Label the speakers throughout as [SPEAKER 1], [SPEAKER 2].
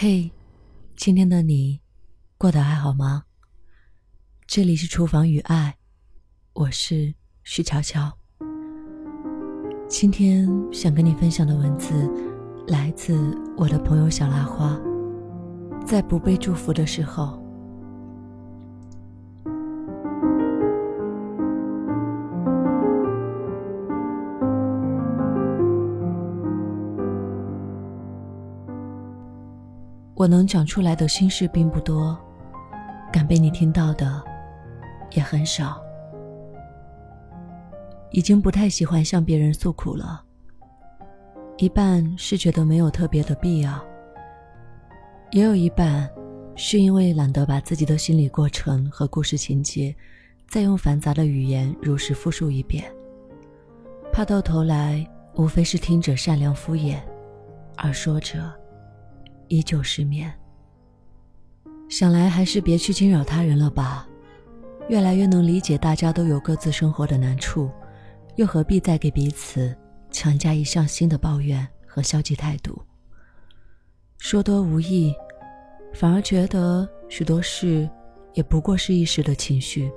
[SPEAKER 1] 嘿，今天的你过得还好吗？这里是厨房与爱，我是徐巧巧。今天想跟你分享的文字来自我的朋友小拉花。在不被祝福的时候，我能讲出来的心事并不多，敢被你听到的也很少。已经不太喜欢向别人诉苦了，一半是觉得没有特别的必要，也有一半是因为懒得把自己的心理过程和故事情节再用繁杂的语言如实复述一遍，怕到头来无非是听者善良敷衍，而说者。依旧失眠。想来还是别去惊扰他人了吧。越来越能理解大家都有各自生活的难处，又何必再给彼此强加一项新的抱怨和消极态度？说多无益，反而觉得许多事也不过是一时的情绪，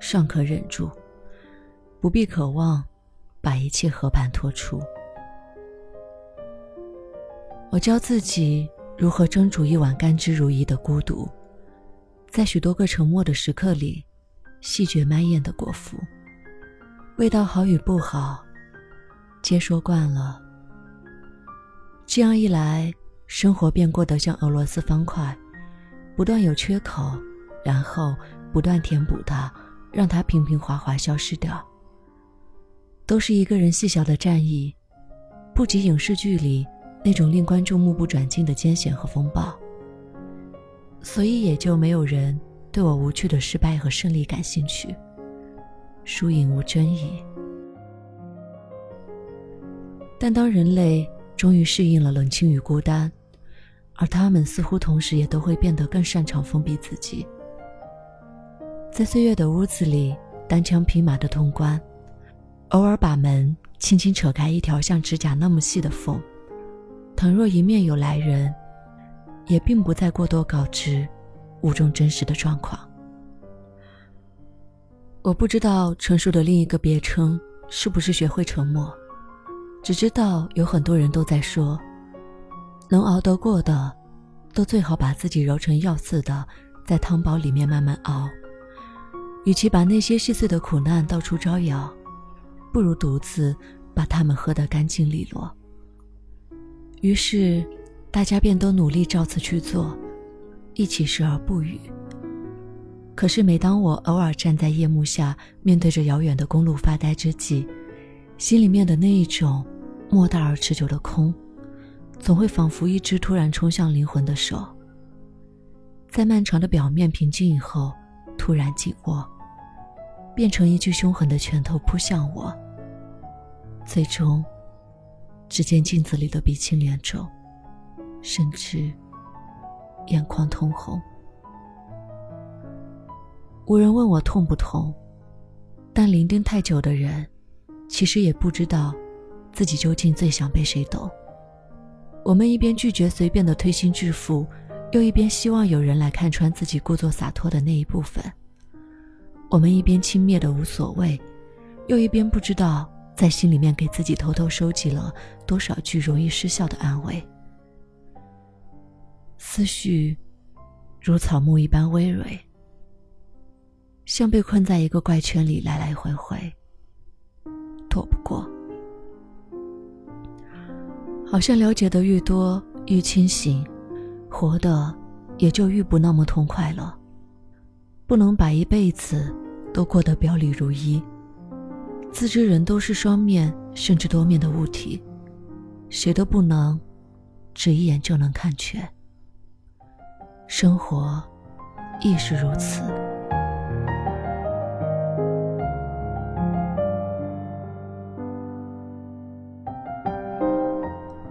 [SPEAKER 1] 尚可忍住，不必渴望把一切和盘托出。我教自己。如何蒸煮一碗甘之如饴的孤独，在许多个沉默的时刻里，细嚼慢咽的果腹。味道好与不好，皆说惯了。这样一来，生活便过得像俄罗斯方块，不断有缺口，然后不断填补它，让它平平滑滑消失掉。都是一个人细小的战役，不及影视剧里。那种令观众目不转睛的艰险和风暴，所以也就没有人对我无趣的失败和胜利感兴趣。输赢无争议。但当人类终于适应了冷清与孤单，而他们似乎同时也都会变得更擅长封闭自己，在岁月的屋子里单枪匹马的通关，偶尔把门轻轻扯开一条像指甲那么细的缝。倘若一面有来人，也并不再过多告知屋中真实的状况。我不知道成熟的另一个别称是不是学会沉默，只知道有很多人都在说，能熬得过的，都最好把自己揉成药似的，在汤包里面慢慢熬。与其把那些细碎的苦难到处招摇，不如独自把它们喝得干净利落。于是，大家便都努力照此去做，一起视而不语。可是，每当我偶尔站在夜幕下，面对着遥远的公路发呆之际，心里面的那一种莫大而持久的空，总会仿佛一只突然冲向灵魂的手，在漫长的表面平静以后，突然紧握，变成一具凶狠的拳头扑向我，最终。只见镜子里的鼻青脸肿，甚至眼眶通红。无人问我痛不痛，但伶仃太久的人，其实也不知道自己究竟最想被谁懂。我们一边拒绝随便的推心置腹，又一边希望有人来看穿自己故作洒脱的那一部分。我们一边轻蔑的无所谓，又一边不知道。在心里面给自己偷偷收集了多少句容易失效的安慰，思绪如草木一般葳蕤，像被困在一个怪圈里来来回回，躲不过。好像了解的愈多愈清醒，活的也就愈不那么痛快了。不能把一辈子都过得表里如一。自知人都是双面甚至多面的物体，谁都不能只一眼就能看全。生活亦是如此。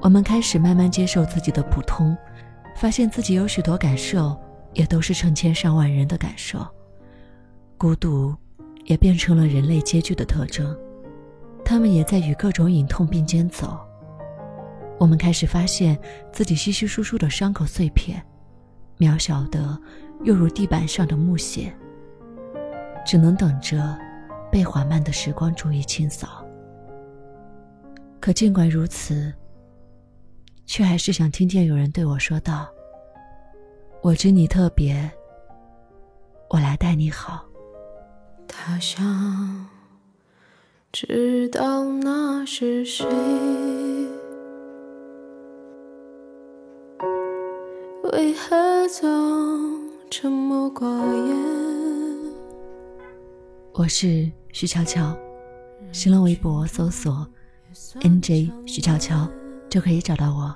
[SPEAKER 1] 我们开始慢慢接受自己的普通，发现自己有许多感受，也都是成千上万人的感受。孤独。也变成了人类皆具的特征，他们也在与各种隐痛并肩走。我们开始发现自己稀稀疏疏的伤口碎片，渺小的又如地板上的木屑，只能等着被缓慢的时光逐一清扫。可尽管如此，却还是想听见有人对我说道：“我知你特别，我来待你好。”
[SPEAKER 2] 他想知道那是谁。为何总沉默寡言？
[SPEAKER 1] 我是徐悄悄，新浪微博搜索 “nj 徐悄悄”就可以找到我，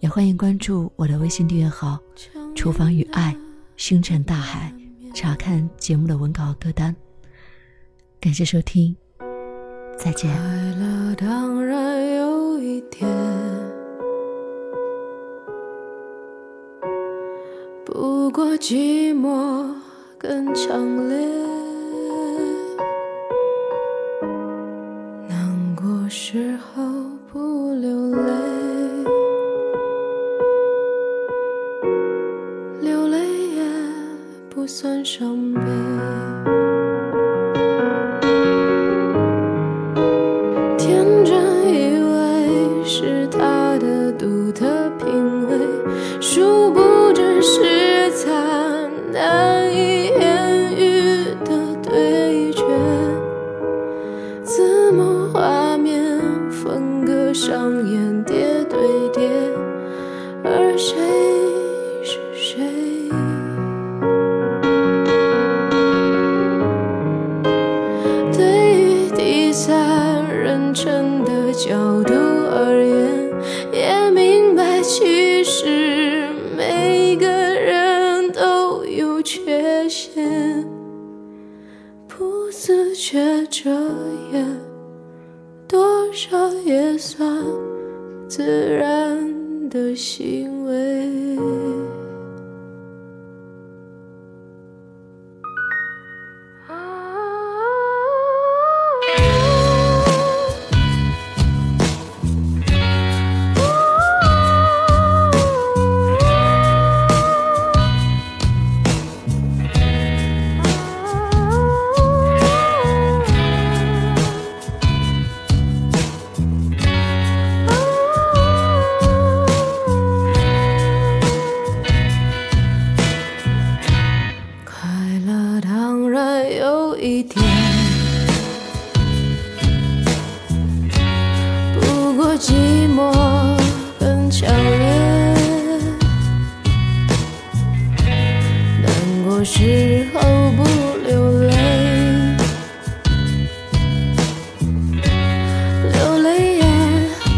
[SPEAKER 1] 也欢迎关注我的微信订阅号“厨房与爱，星辰大海”，查看节目的文稿歌单。感谢收听，再见。
[SPEAKER 2] 快乐当然有一点。不过寂寞更强烈，难过时候不自觉遮掩多少也算自然的行为。时候不流泪，流泪也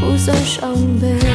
[SPEAKER 2] 不算伤悲。